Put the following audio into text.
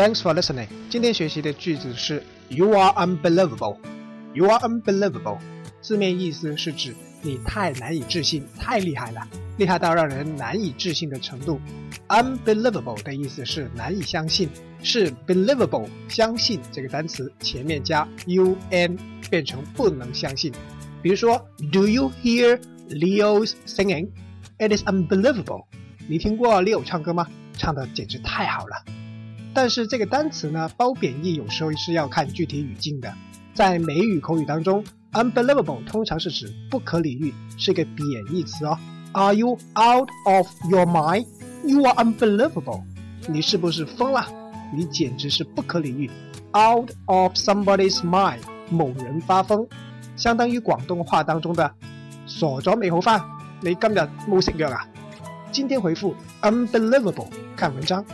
Thanks for listening。今天学习的句子是 You are unbelievable。You are unbelievable。字面意思是指你太难以置信，太厉害了，厉害到让人难以置信的程度。Unbelievable 的意思是难以相信，是 believable 相信这个单词前面加 un 变成不能相信。比如说，Do you hear Leo's singing? It is unbelievable。你听过 Leo 唱歌吗？唱的简直太好了。但是这个单词呢，褒贬义有时候是要看具体语境的。在美语口语当中，unbelievable 通常是指不可理喻，是一个贬义词哦。Are you out of your mind? You are unbelievable。你是不是疯了？你简直是不可理喻。Out of somebody's mind，某人发疯，相当于广东话当中的傻咗未好饭。你今日冇食藥啊？今天回复 unbelievable，看文章。